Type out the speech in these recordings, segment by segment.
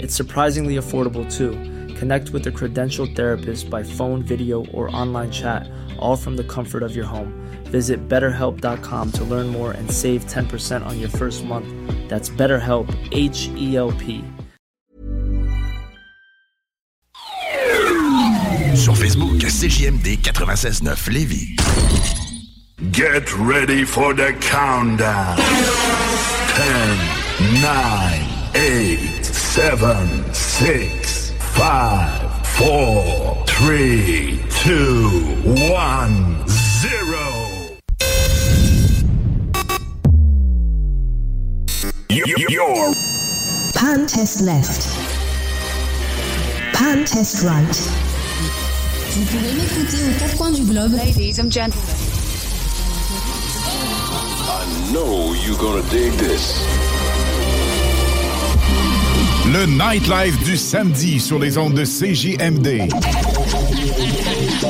It's surprisingly affordable too. Connect with a credentialed therapist by phone, video, or online chat, all from the comfort of your home. Visit betterhelp.com to learn more and save 10% on your first month. That's BetterHelp, H E L P. Sur Facebook, CJMD 96.9 Lévis. Get ready for the countdown. 10, 9, 8, 7, 6, 5, 4, 3, 2, 1, 0. Your Pan test left. Pan test right. Vous pouvez m'écouter aux quatre coins du globe. Ladies and gentlemen. I know you're gonna dig this. Le nightlife du samedi sur les ondes de CJMD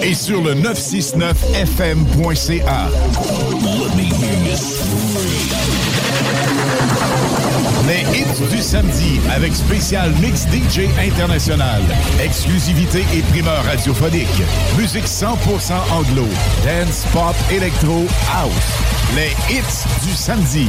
et sur le 969fm.ca. Les hits du samedi avec spécial mix DJ international, exclusivité et primeur radiophonique, musique 100% anglo, dance, pop, électro, house. Les hits du samedi.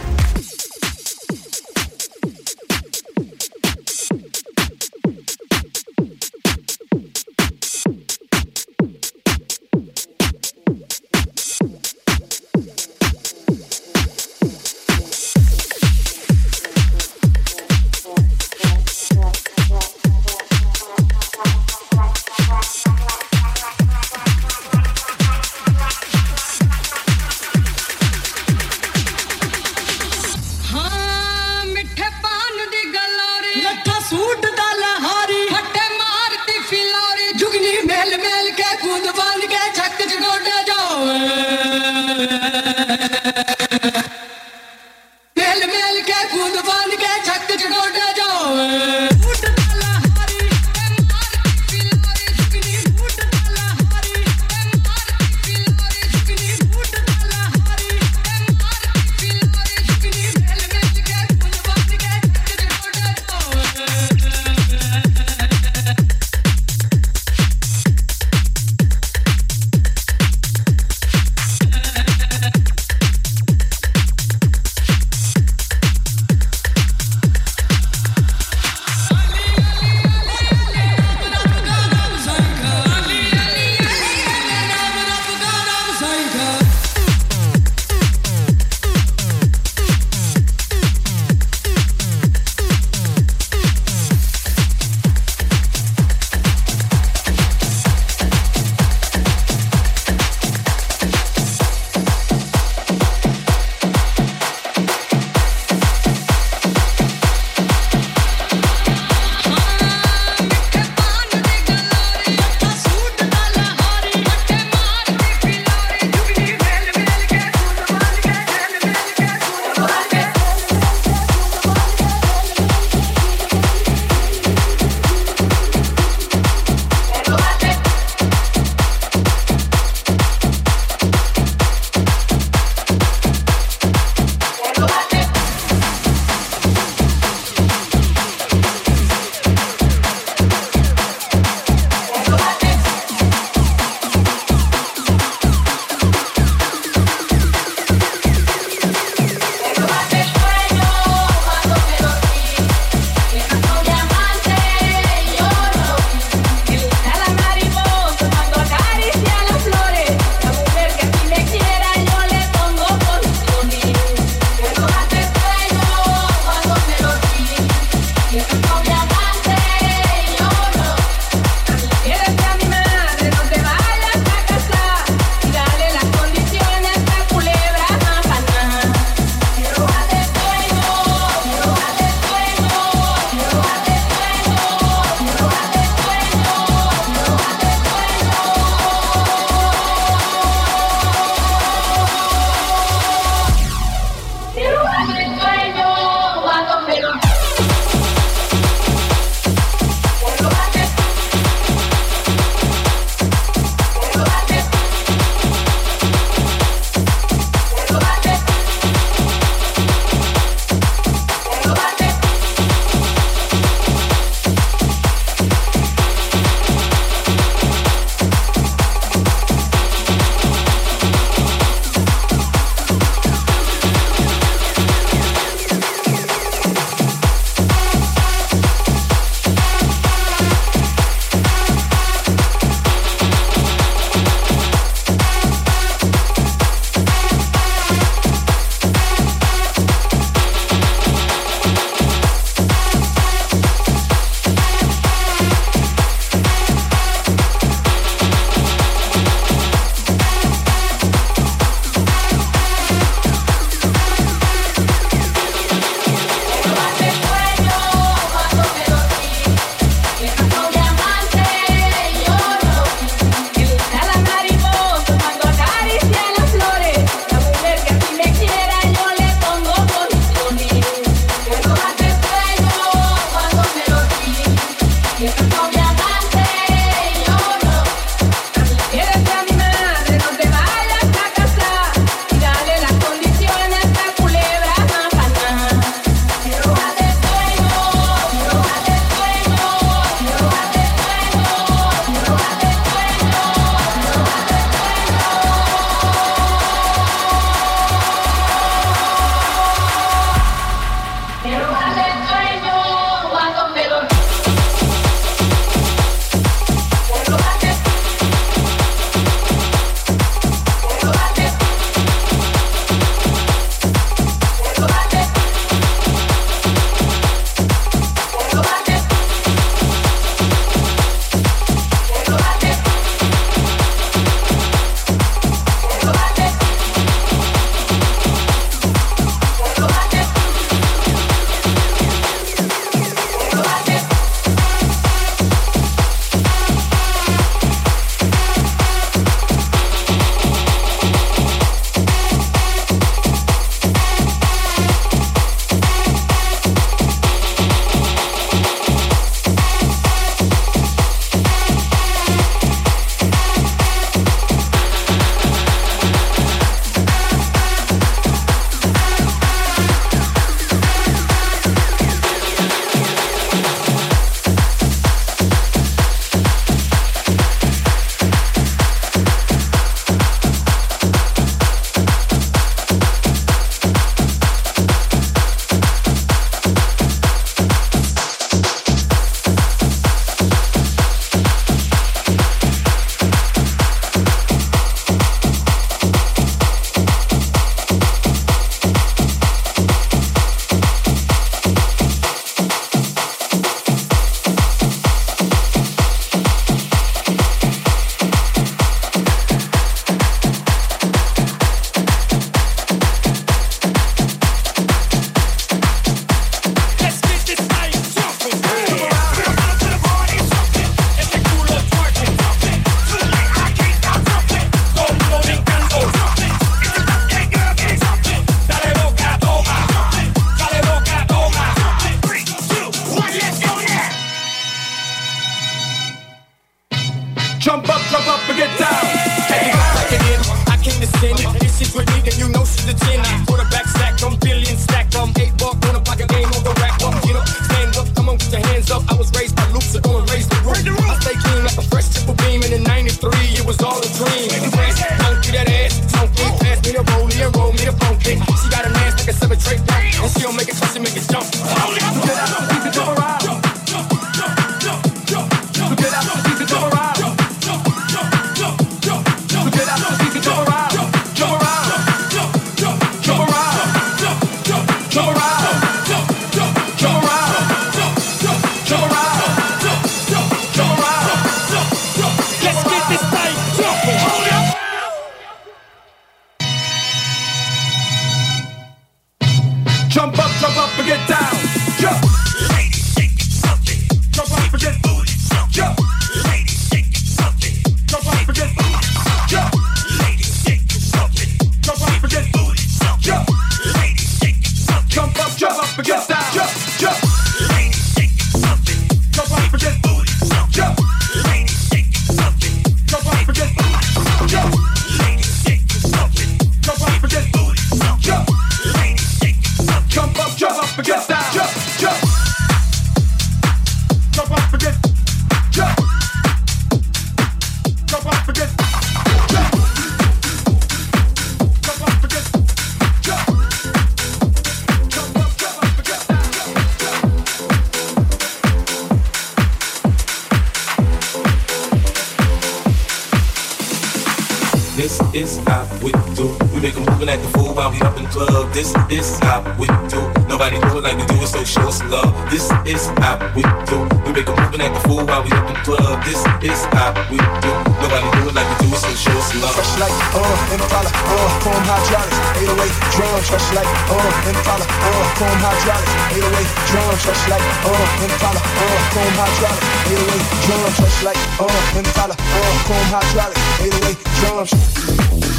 This is how we do. Nobody do it like we do it, so show us love. This is how we do. We make a moving at the fool while we up in club. This is how we do. Nobody do it like we do it, so show us love. Fresh like uh, Impala, uh, chrome hydraulics, 808 drums. Fresh like uh, Impala, uh, chrome hydraulics, 808 drums. Fresh like uh, Impala, uh, chrome hydraulics, 808 drums. Fresh like uh, Impala, uh, chrome hydraulics, 808 drums.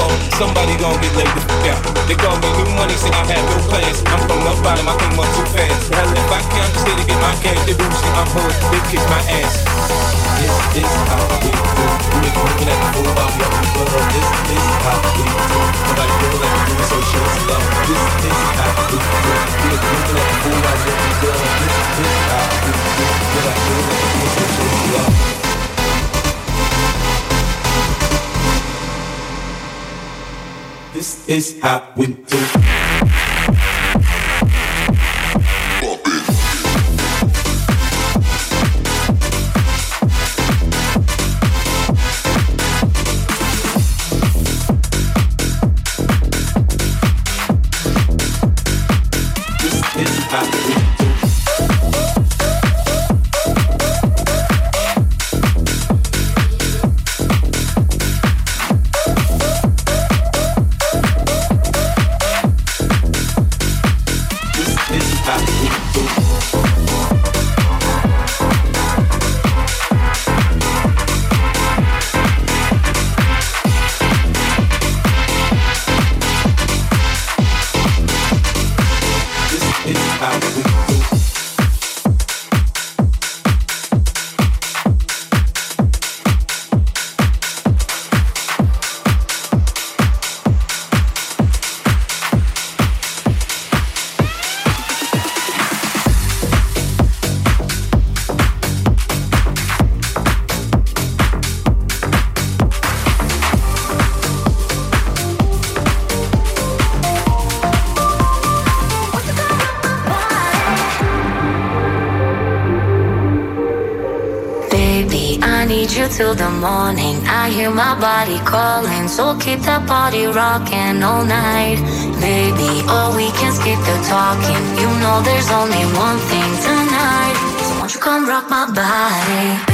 Off, somebody gon' get laid the fuck out. They call me new money, say I have no plans. I'm from the bottom, I came up too fast. Hell, if I can, I'm just here to get my cash. They me, I'm hood, they kiss my ass. This is how we do. We ain't looking at the fool while we the club. This is how we do. Nobody feel like we doing so show us love. This is how we do. We ain't looking at the fool while we the club. This is how we do. Nobody feel like we doing so show us love. This is how we do. Body keep that body rocking all night. Baby, oh, we can skip the talking. You know there's only one thing tonight. So won't you come rock my body?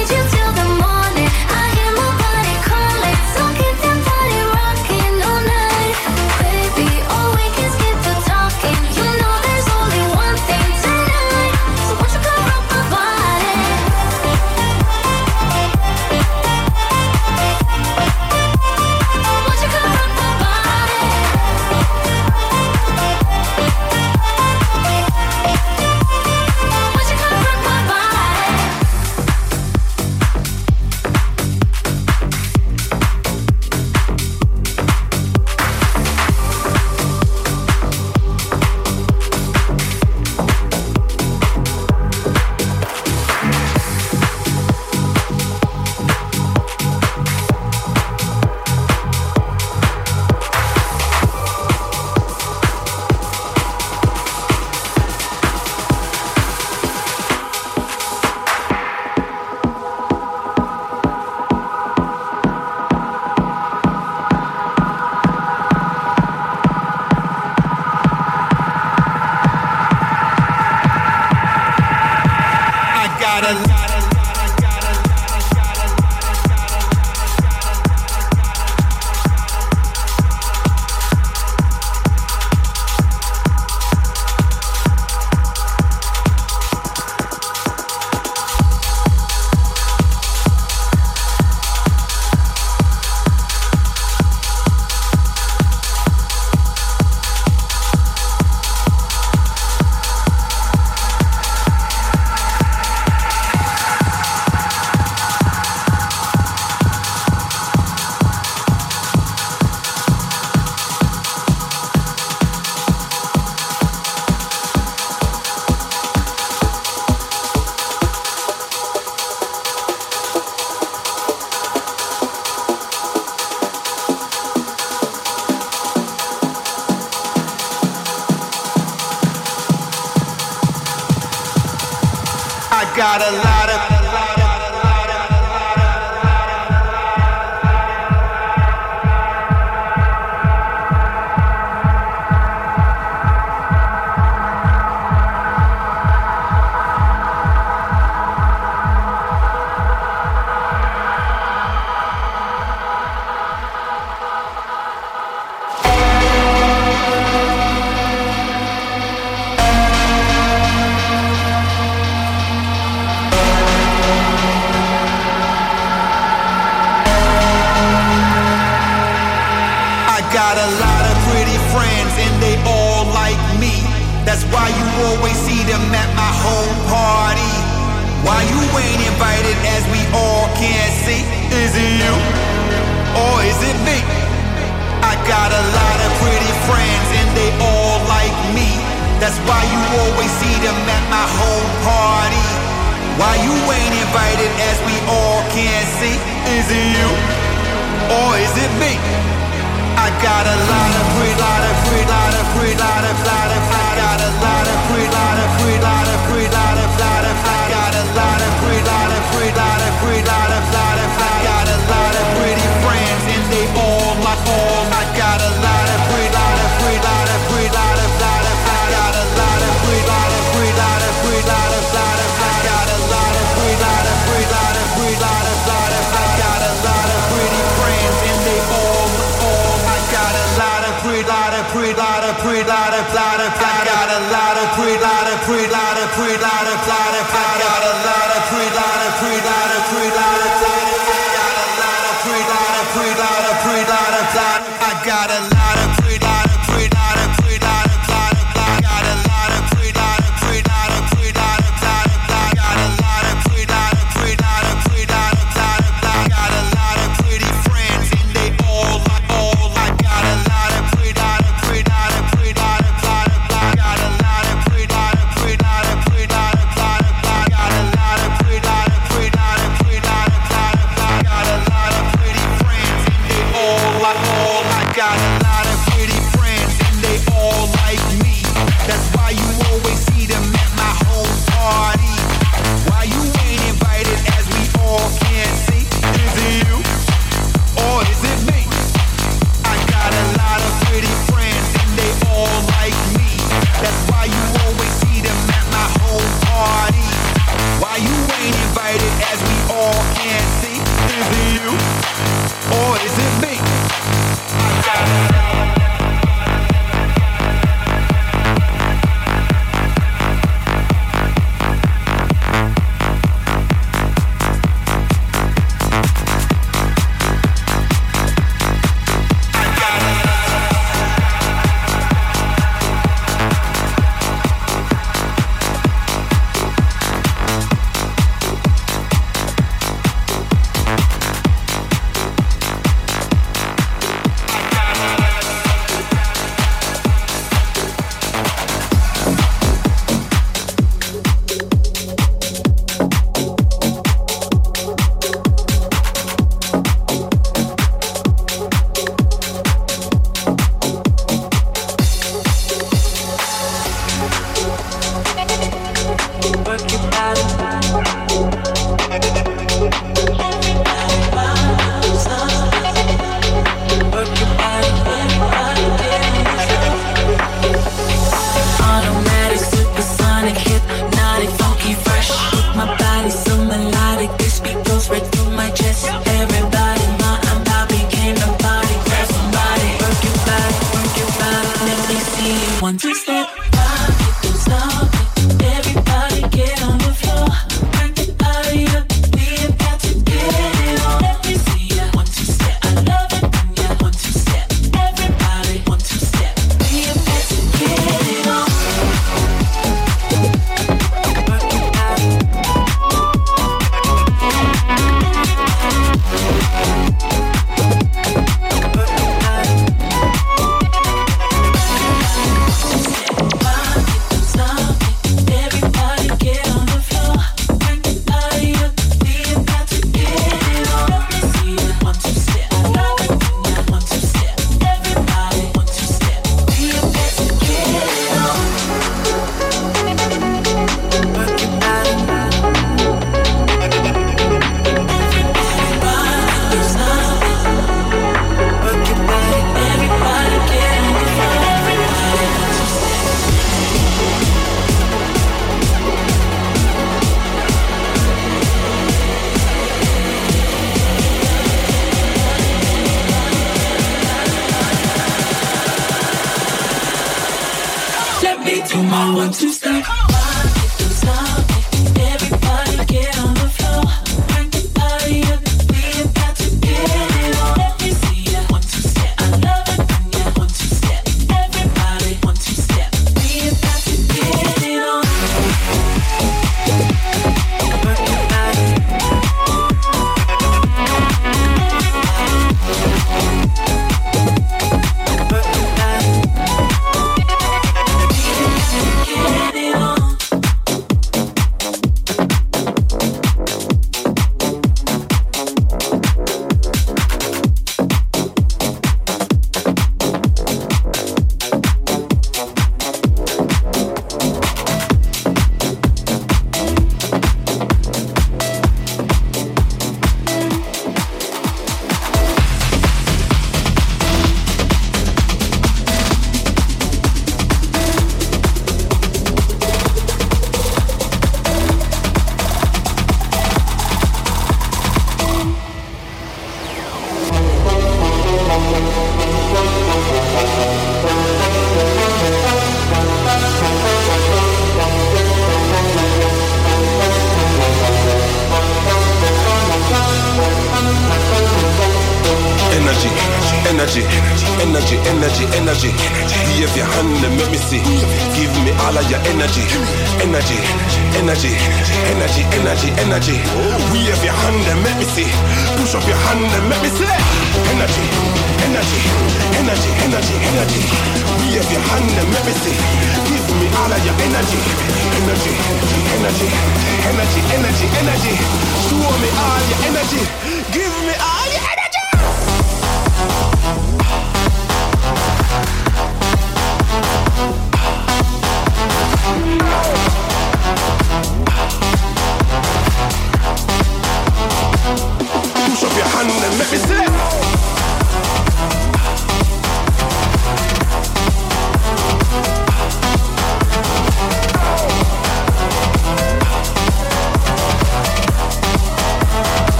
need you till divided as we all can see. Is it you or is it me? I got a lot of pretty friends and they all like me. That's why you always see them at my home party. Why you ain't invited as we all can see? Is it you or is it me? I got a lot of pretty, lot of pretty, lot of pretty, lot of lot of. I got a lot of pretty, lot of pretty, lot of pretty, lot of lot of. I got a lot of.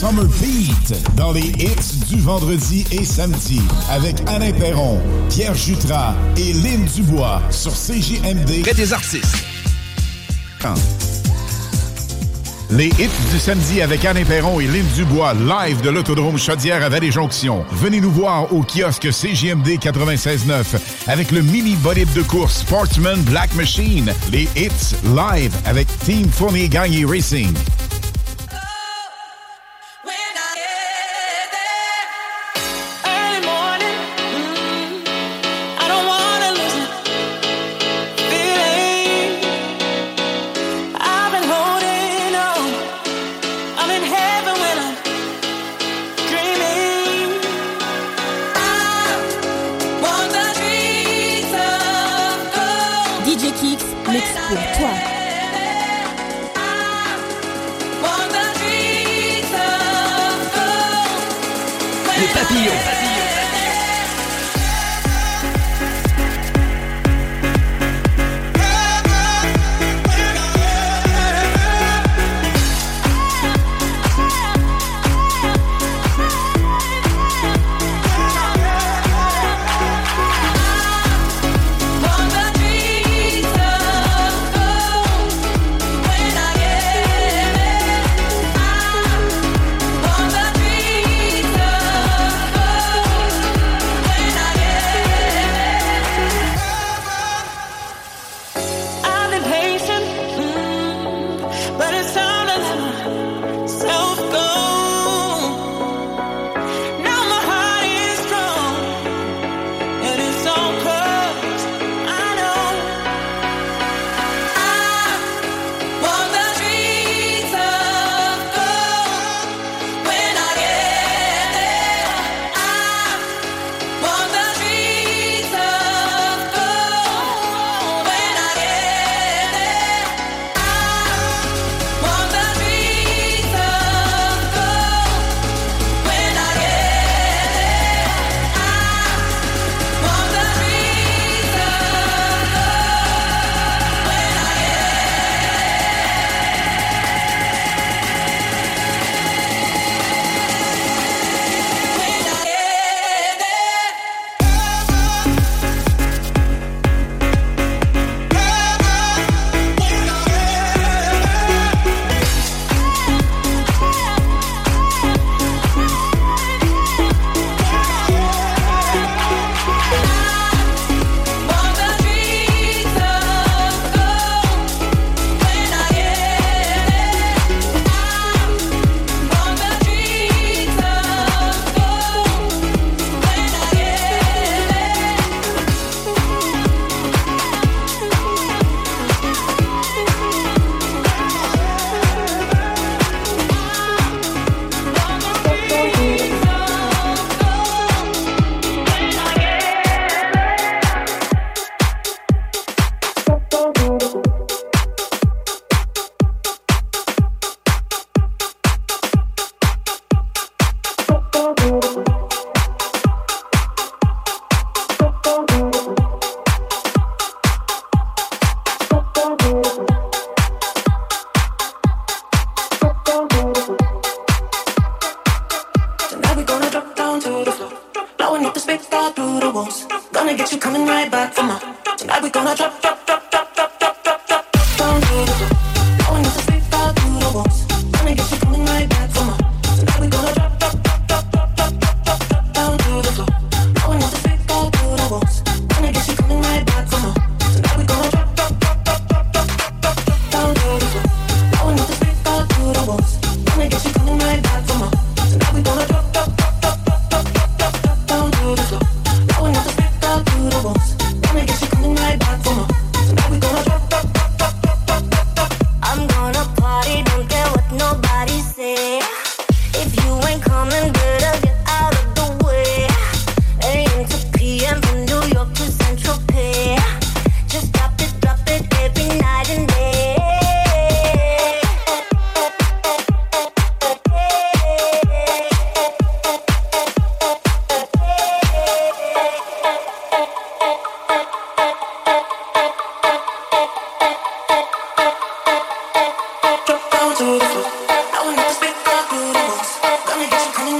Summer Beat dans les hits du vendredi et samedi avec Alain Perron, Pierre Jutras et Lynn Dubois sur CJMD. Près des artistes. Les hits du samedi avec Alain Perron et Lynn Dubois, live de l'Autodrome Chaudière à Vallée-Jonction. Venez nous voir au kiosque CGMD 96.9 avec le mini bolide de course Sportsman Black Machine. Les hits live avec Team Fournier Gagné Racing.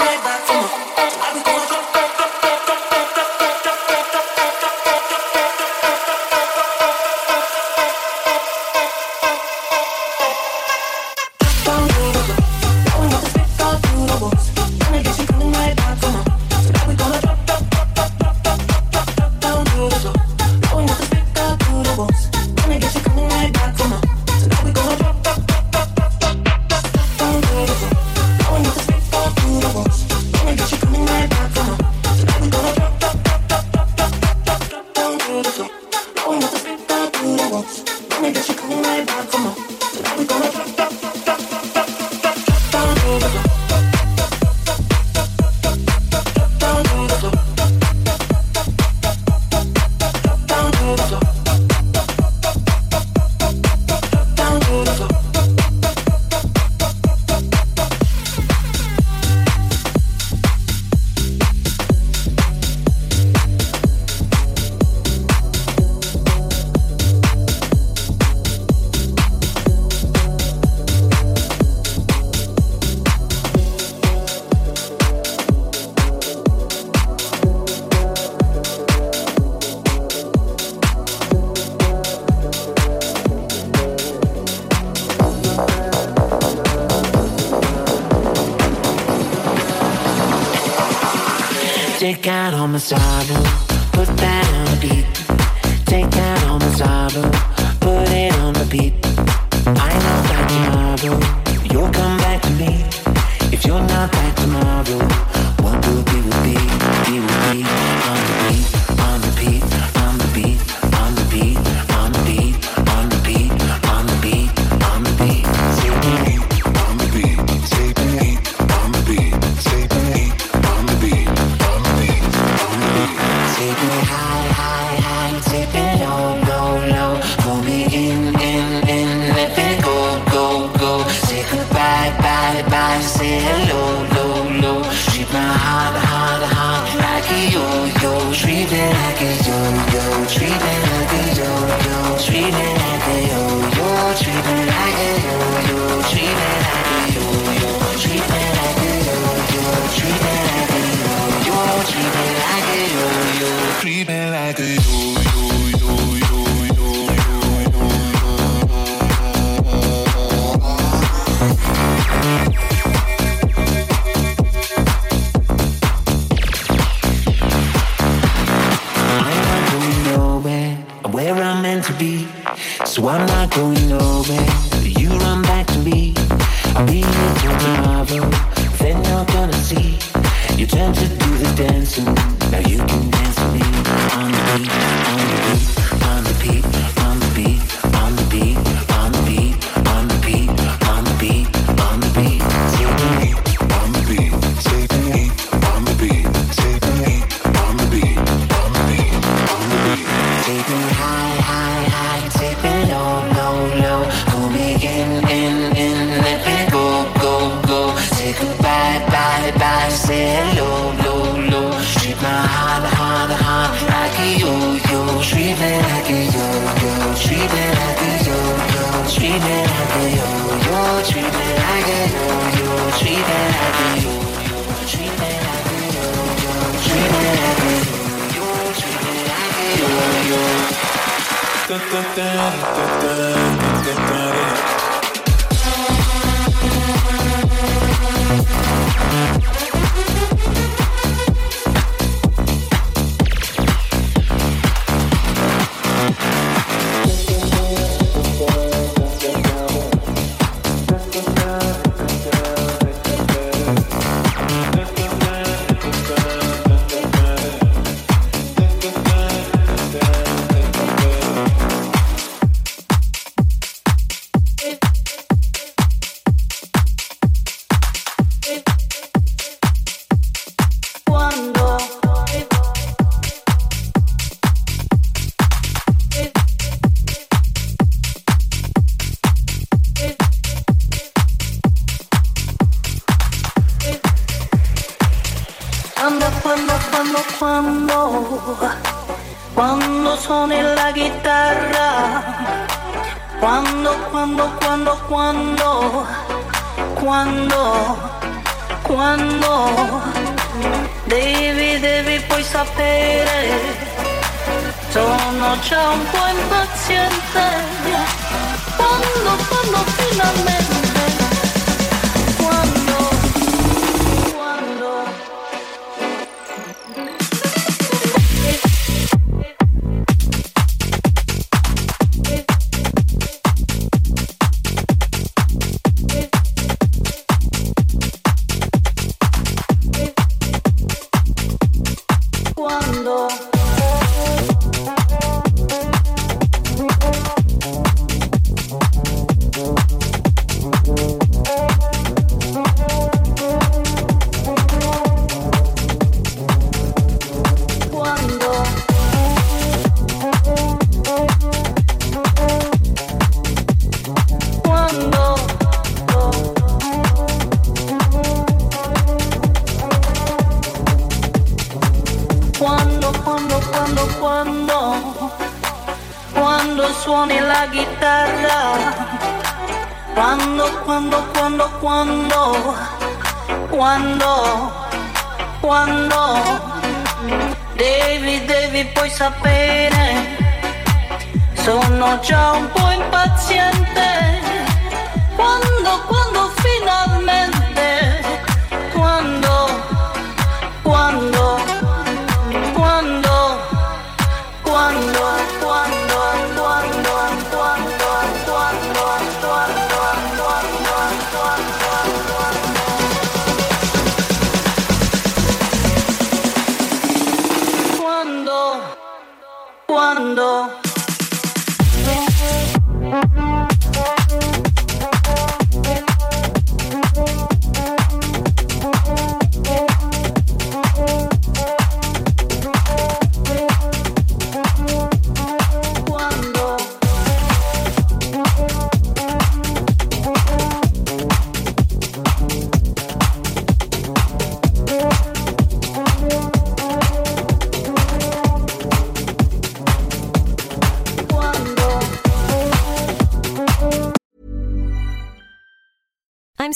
날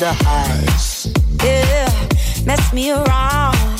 The highs. Yeah, mess me around,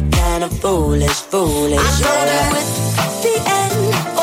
kinda foolish, foolish. I know that it's the end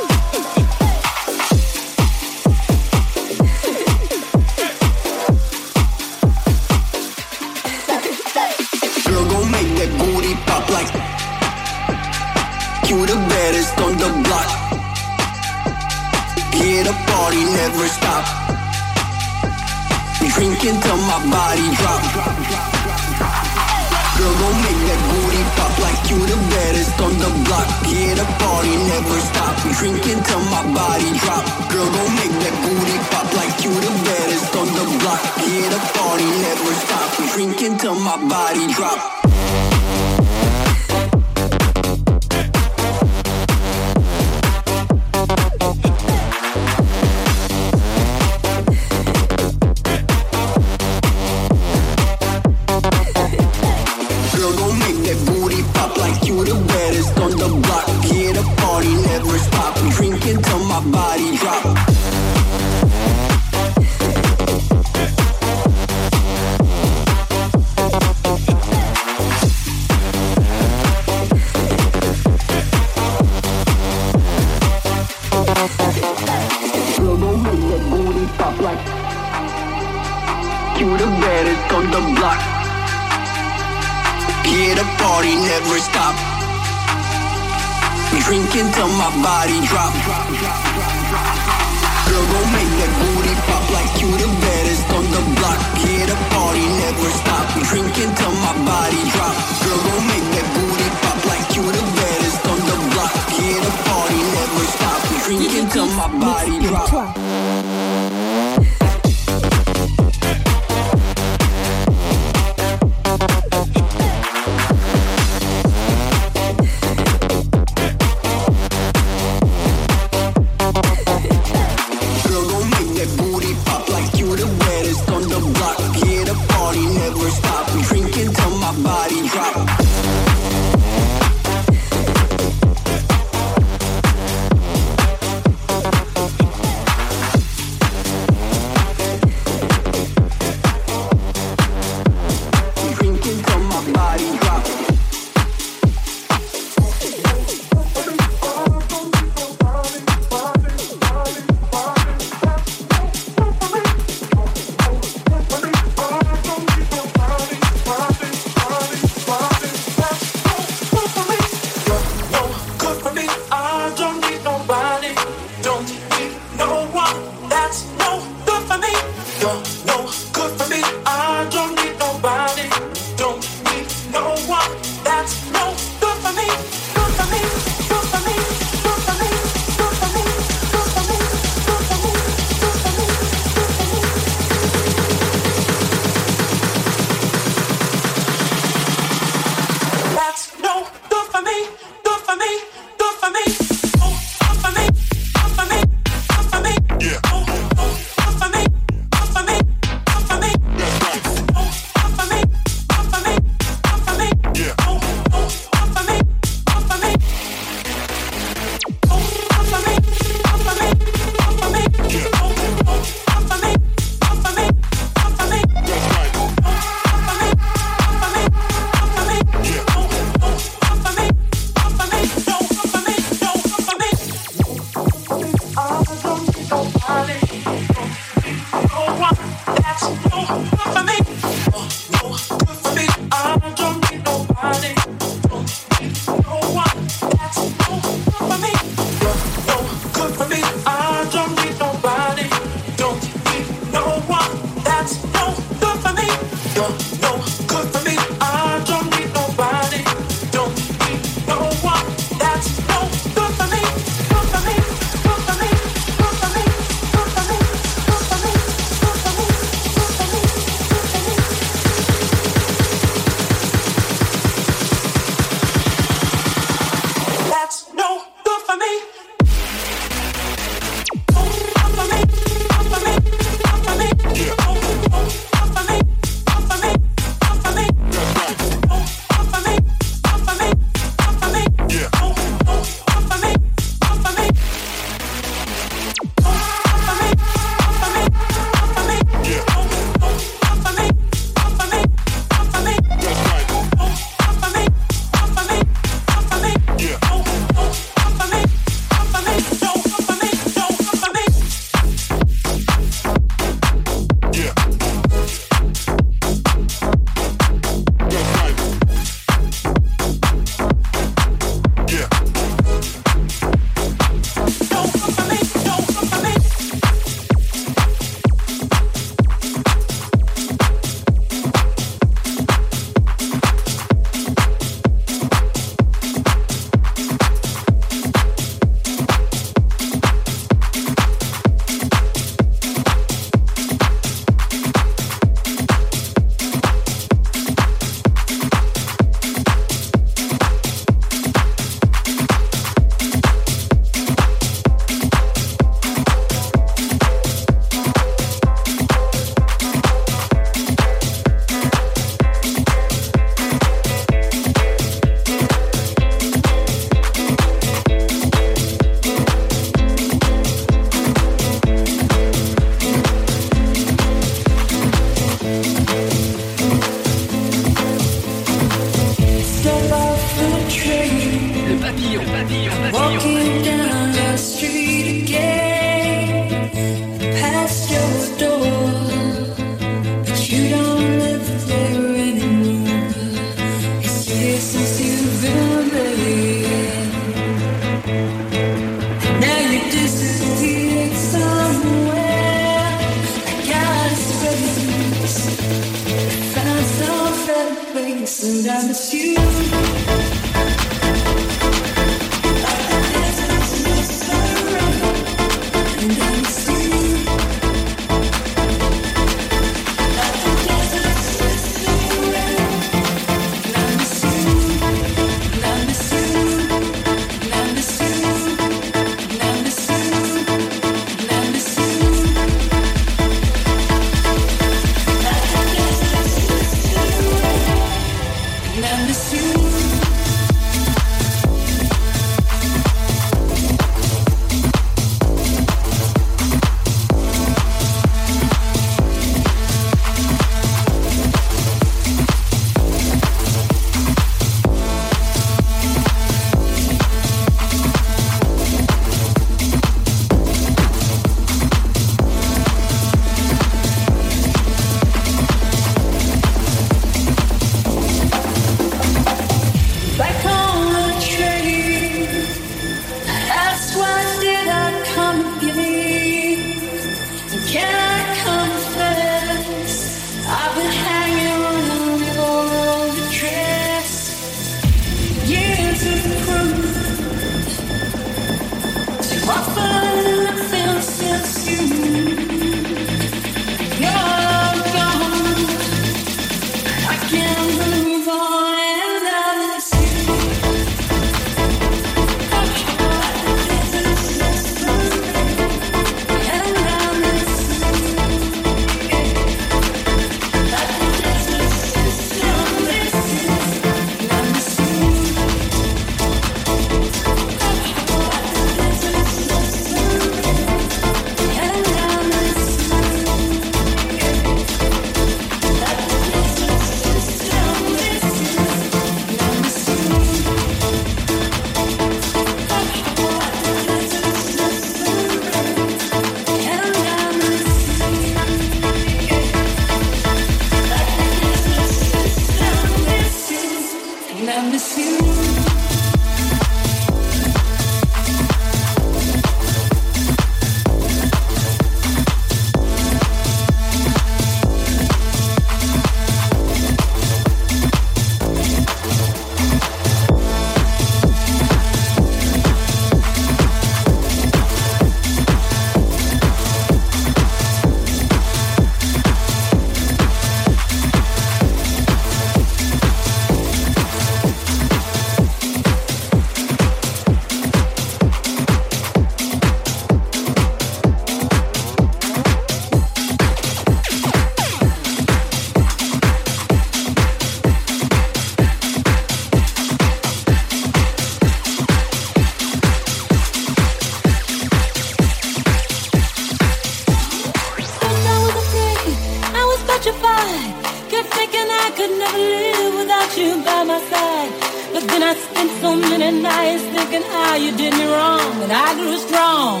How eye, you did me wrong. And I grew strong.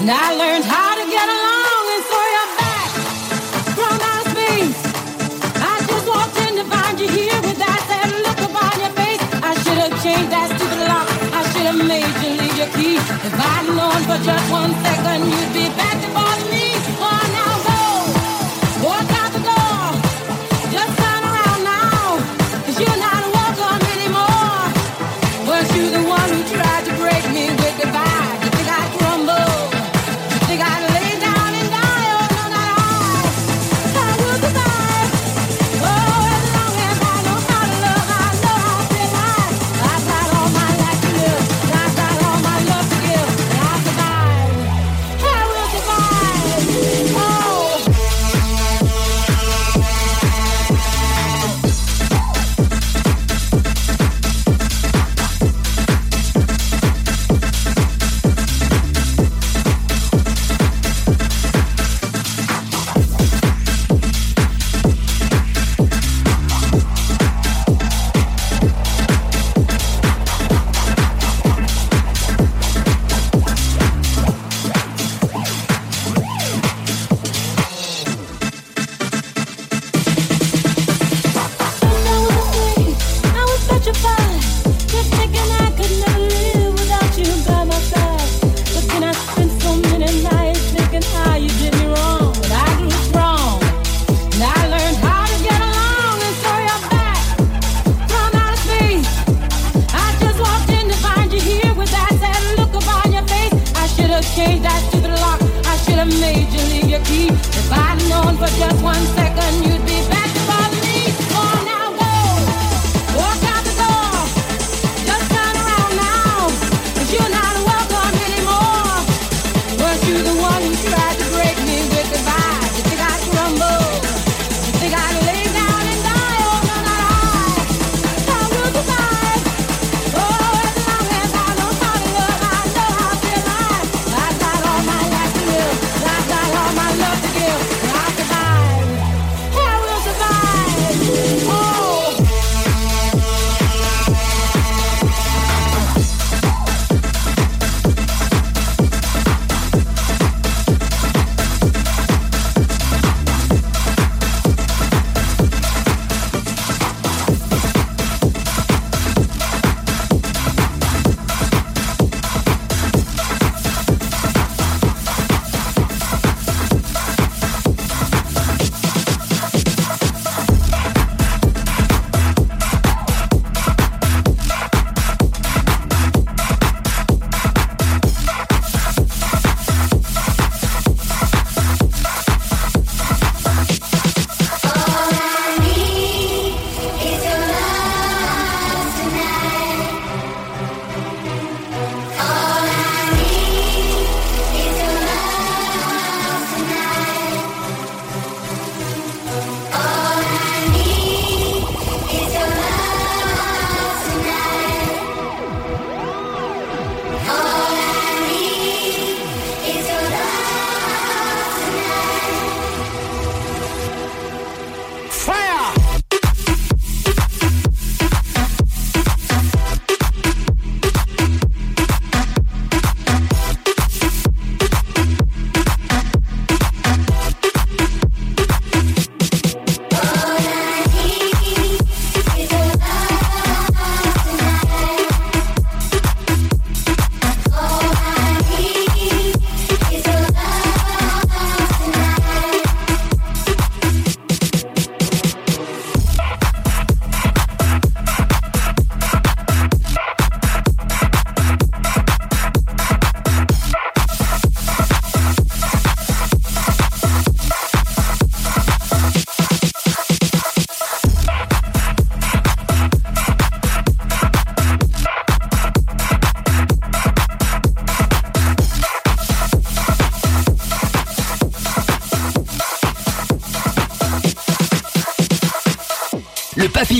And I learned how to get along. And so you're back from outer space. I just walked in to find you here with that sad look upon your face. I should have changed that stupid lock. I should have made you leave your key. If I'd known for just one second, you'd be back to bother me.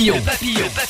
papillon. Papillon. Papillon.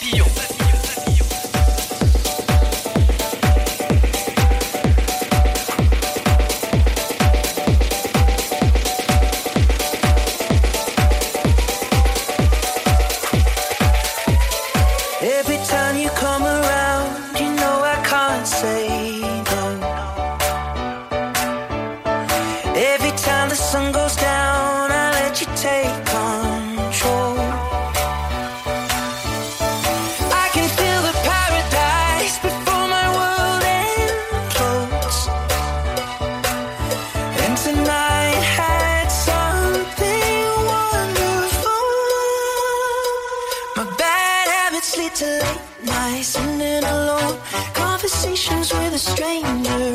lead to late nights, sitting alone, conversations with a stranger.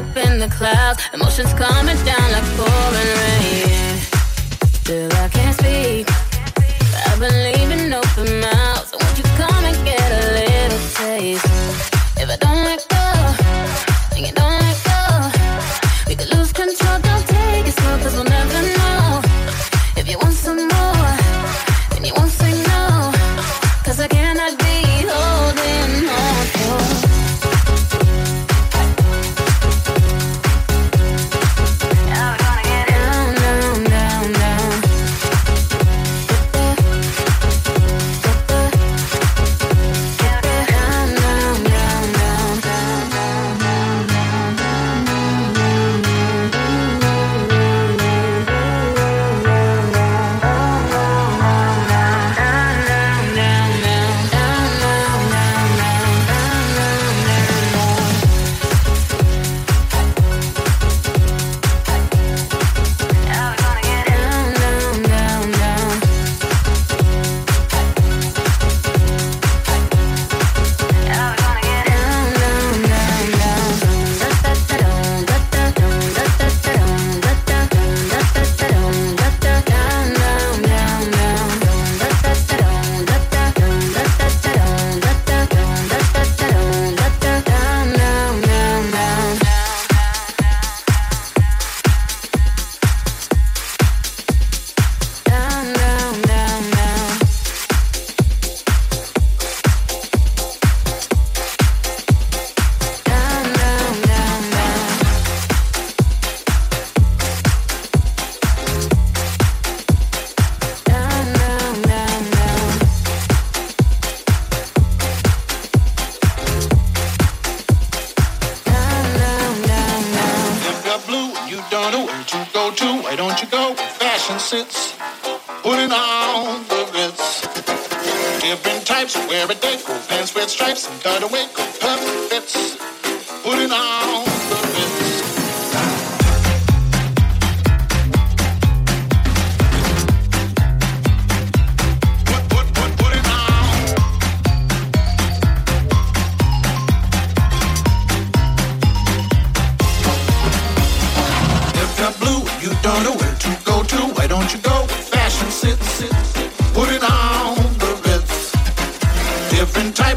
up in the clouds. Emotions coming down like pouring rain. Still I can't.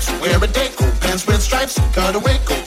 stripes. a day cool pants with stripes. Gotta wiggle.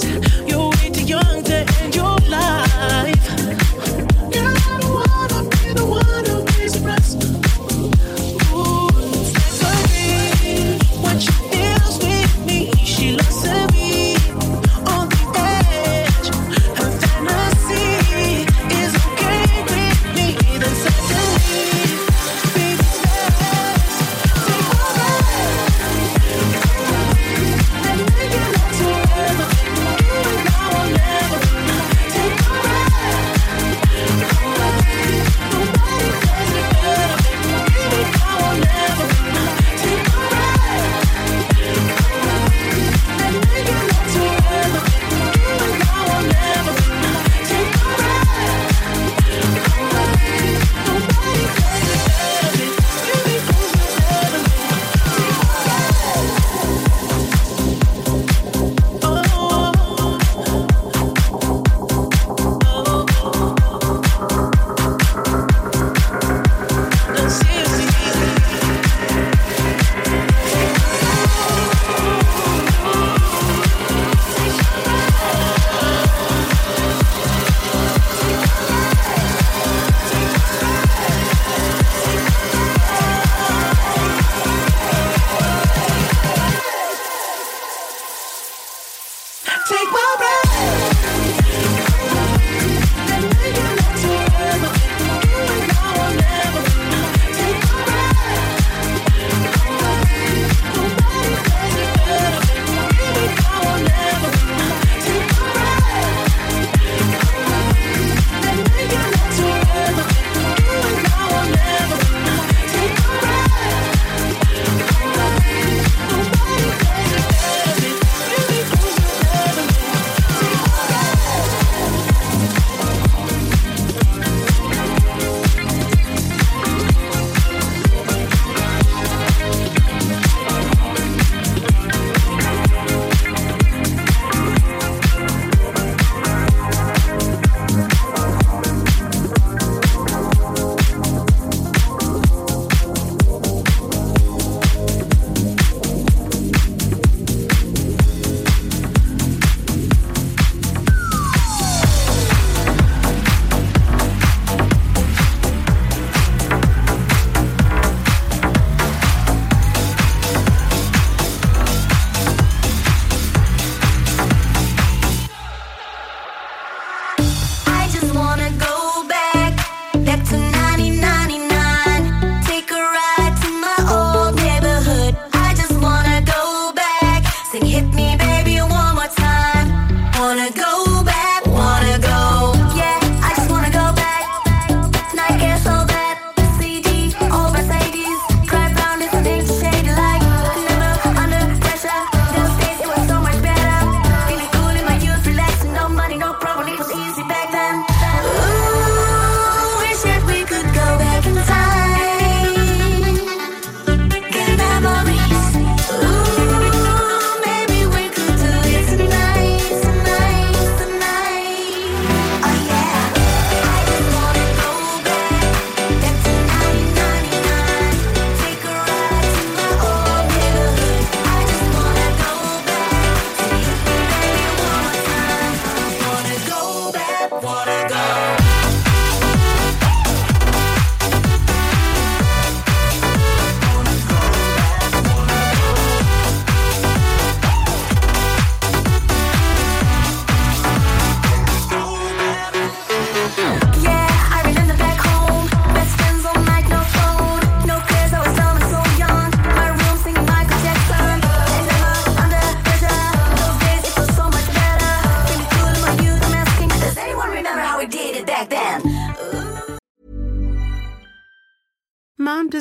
You